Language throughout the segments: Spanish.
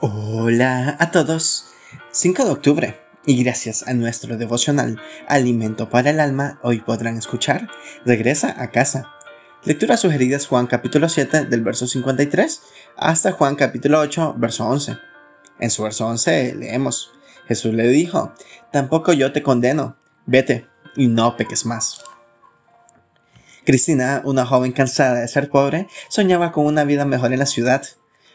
Hola a todos. 5 de octubre. Y gracias a nuestro devocional Alimento para el Alma, hoy podrán escuchar Regresa a casa. Lecturas sugeridas Juan capítulo 7 del verso 53 hasta Juan capítulo 8 verso 11. En su verso 11 leemos, Jesús le dijo, tampoco yo te condeno, vete y no peques más. Cristina, una joven cansada de ser pobre, soñaba con una vida mejor en la ciudad.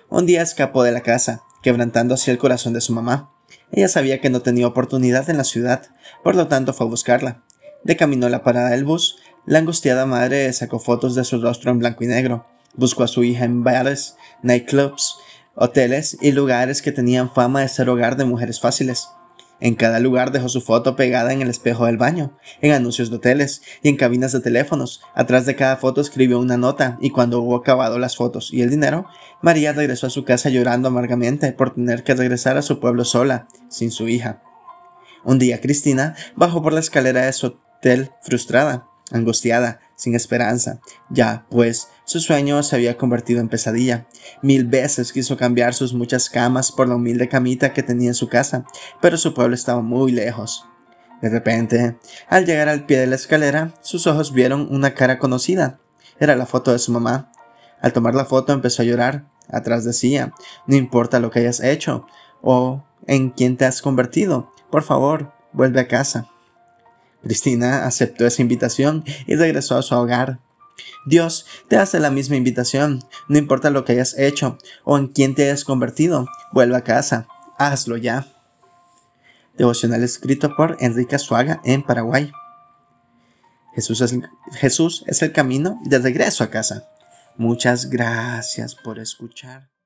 Un día escapó de la casa, quebrantando así el corazón de su mamá. Ella sabía que no tenía oportunidad en la ciudad, por lo tanto fue a buscarla. De camino a la parada del bus, la angustiada madre sacó fotos de su rostro en blanco y negro. Buscó a su hija en bares, nightclubs, hoteles y lugares que tenían fama de ser hogar de mujeres fáciles. En cada lugar dejó su foto pegada en el espejo del baño, en anuncios de hoteles y en cabinas de teléfonos. Atrás de cada foto escribió una nota y cuando hubo acabado las fotos y el dinero, María regresó a su casa llorando amargamente por tener que regresar a su pueblo sola, sin su hija. Un día Cristina bajó por la escalera de su hotel frustrada angustiada, sin esperanza. Ya, pues, su sueño se había convertido en pesadilla. Mil veces quiso cambiar sus muchas camas por la humilde camita que tenía en su casa, pero su pueblo estaba muy lejos. De repente, al llegar al pie de la escalera, sus ojos vieron una cara conocida. Era la foto de su mamá. Al tomar la foto empezó a llorar. Atrás decía, no importa lo que hayas hecho o en quién te has convertido, por favor, vuelve a casa. Cristina aceptó esa invitación y regresó a su hogar. Dios te hace la misma invitación, no importa lo que hayas hecho o en quién te hayas convertido, vuelve a casa, hazlo ya. Devocional escrito por Enrique Suaga en Paraguay. Jesús es, Jesús es el camino de regreso a casa. Muchas gracias por escuchar.